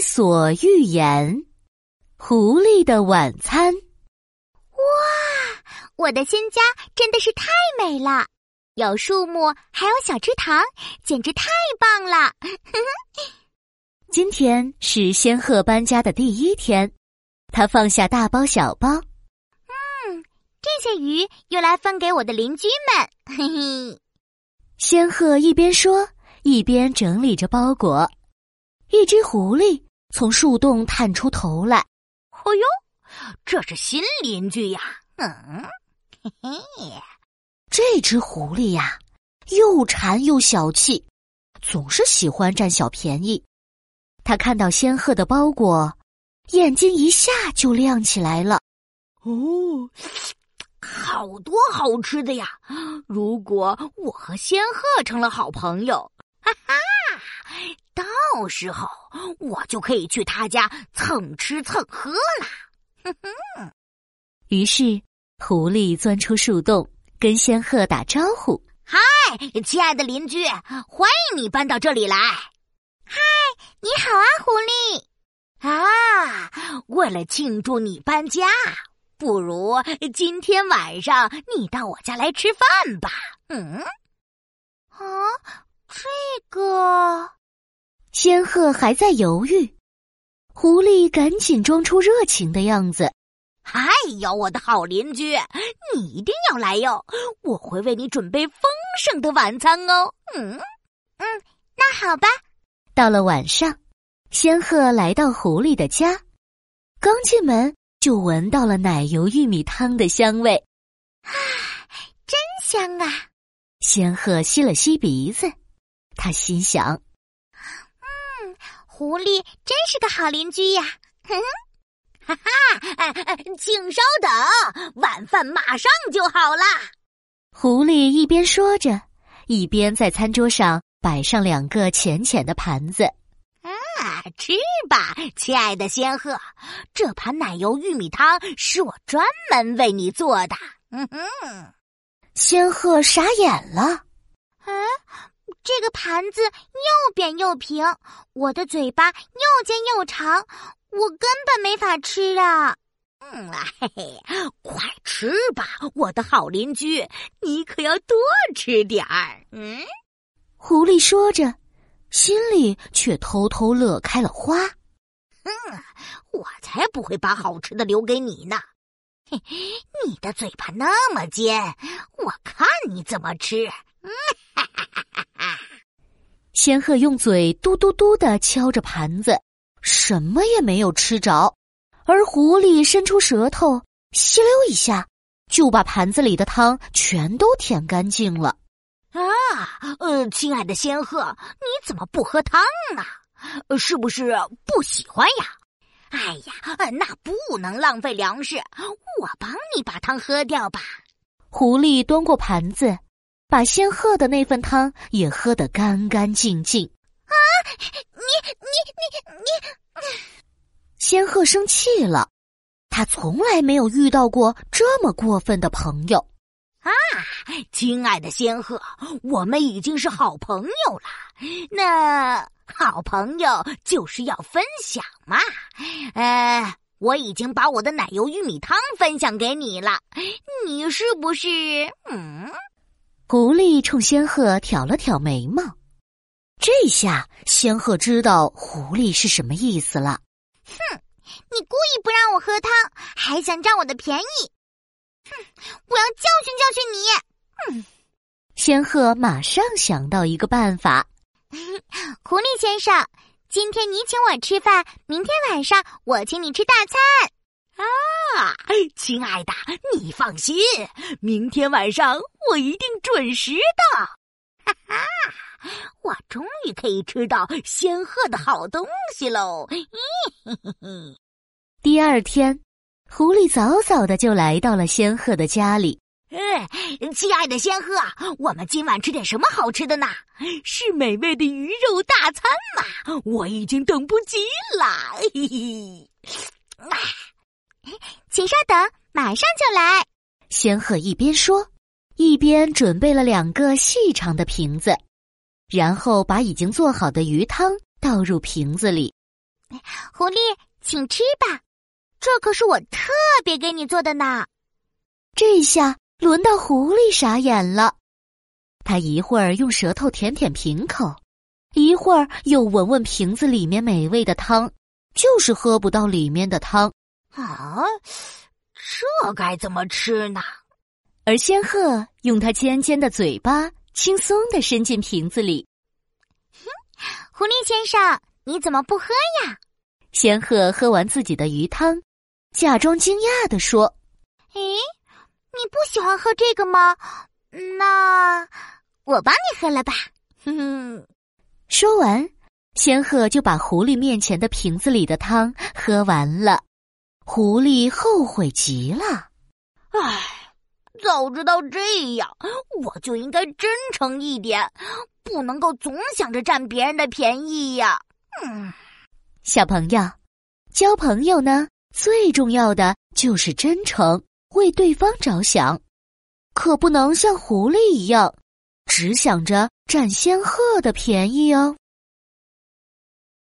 伊索寓言：狐狸的晚餐。哇，我的新家真的是太美了，有树木，还有小池塘，简直太棒了！今天是仙鹤搬家的第一天，他放下大包小包。嗯，这些鱼用来分给我的邻居们。嘿嘿，仙鹤一边说，一边整理着包裹。一只狐狸从树洞探出头来。“哦呦，这是新邻居呀！”嗯，嘿嘿，这只狐狸呀，又馋又小气，总是喜欢占小便宜。他看到仙鹤的包裹，眼睛一下就亮起来了。哦，好多好吃的呀！如果我和仙鹤成了好朋友，哈哈。到时候我就可以去他家蹭吃蹭喝啦。哼哼。于是，狐狸钻出树洞，跟仙鹤打招呼：“嗨，亲爱的邻居，欢迎你搬到这里来。”“嗨，你好啊，狐狸。”“啊，为了庆祝你搬家，不如今天晚上你到我家来吃饭吧。”“嗯。”“啊，这个。”仙鹤还在犹豫，狐狸赶紧装出热情的样子。哎呦，我的好邻居，你一定要来哟！我会为你准备丰盛的晚餐哦。嗯嗯，那好吧。到了晚上，仙鹤来到狐狸的家，刚进门就闻到了奶油玉米汤的香味。啊，真香啊！仙鹤吸了吸鼻子，他心想。狐狸真是个好邻居呀！哈哈，请稍等，晚饭马上就好啦。狐狸一边说着，一边在餐桌上摆上两个浅浅的盘子。啊，吃吧，亲爱的仙鹤，这盘奶油玉米汤是我专门为你做的。嗯哼，仙鹤傻眼了。啊！这个盘子又扁又平，我的嘴巴又尖又长，我根本没法吃啊！嗯啊，嘿嘿，快吃吧，我的好邻居，你可要多吃点儿。嗯，狐狸说着，心里却偷偷乐开了花。哼，我才不会把好吃的留给你呢！嘿，你的嘴巴那么尖，我看你怎么吃。嗯，哈哈哈哈哈！仙鹤用嘴嘟嘟嘟的敲着盘子，什么也没有吃着，而狐狸伸出舌头，吸溜一下，就把盘子里的汤全都舔干净了。啊，呃，亲爱的仙鹤，你怎么不喝汤呢？是不是不喜欢呀？哎呀，那不能浪费粮食，我帮你把汤喝掉吧。狐狸端过盘子。把仙鹤的那份汤也喝得干干净净。啊！你你你你！仙鹤生气了，他从来没有遇到过这么过分的朋友。啊，亲爱的仙鹤，我们已经是好朋友了。那好朋友就是要分享嘛。呃，我已经把我的奶油玉米汤分享给你了，你是不是？嗯。狐狸冲仙鹤挑了挑眉毛，这下仙鹤知道狐狸是什么意思了。哼，你故意不让我喝汤，还想占我的便宜！哼，我要教训教训你！嗯，仙鹤马上想到一个办法。狐狸先生，今天你请我吃饭，明天晚上我请你吃大餐。啊，亲爱的，你放心，明天晚上我一定准时到。哈哈，我终于可以吃到仙鹤的好东西喽！第二天，狐狸早早的就来到了仙鹤的家里。哎，亲爱的仙鹤，我们今晚吃点什么好吃的呢？是美味的鱼肉大餐吗！我已经等不及了。嘿嘿，啊。请稍等，马上就来。仙鹤一边说，一边准备了两个细长的瓶子，然后把已经做好的鱼汤倒入瓶子里。狐狸，请吃吧，这可是我特别给你做的呢。这下轮到狐狸傻眼了，他一会儿用舌头舔舔瓶口，一会儿又闻闻瓶子里面美味的汤，就是喝不到里面的汤。啊，这该怎么吃呢？而仙鹤用它尖尖的嘴巴，轻松的伸进瓶子里。哼，狐狸先生，你怎么不喝呀？仙鹤喝完自己的鱼汤，假装惊讶的说：“诶，你不喜欢喝这个吗？那我帮你喝了吧。”哼哼。说完，仙鹤就把狐狸面前的瓶子里的汤喝完了。狐狸后悔极了，唉，早知道这样，我就应该真诚一点，不能够总想着占别人的便宜呀。嗯，小朋友，交朋友呢，最重要的就是真诚，为对方着想，可不能像狐狸一样，只想着占仙鹤的便宜哦。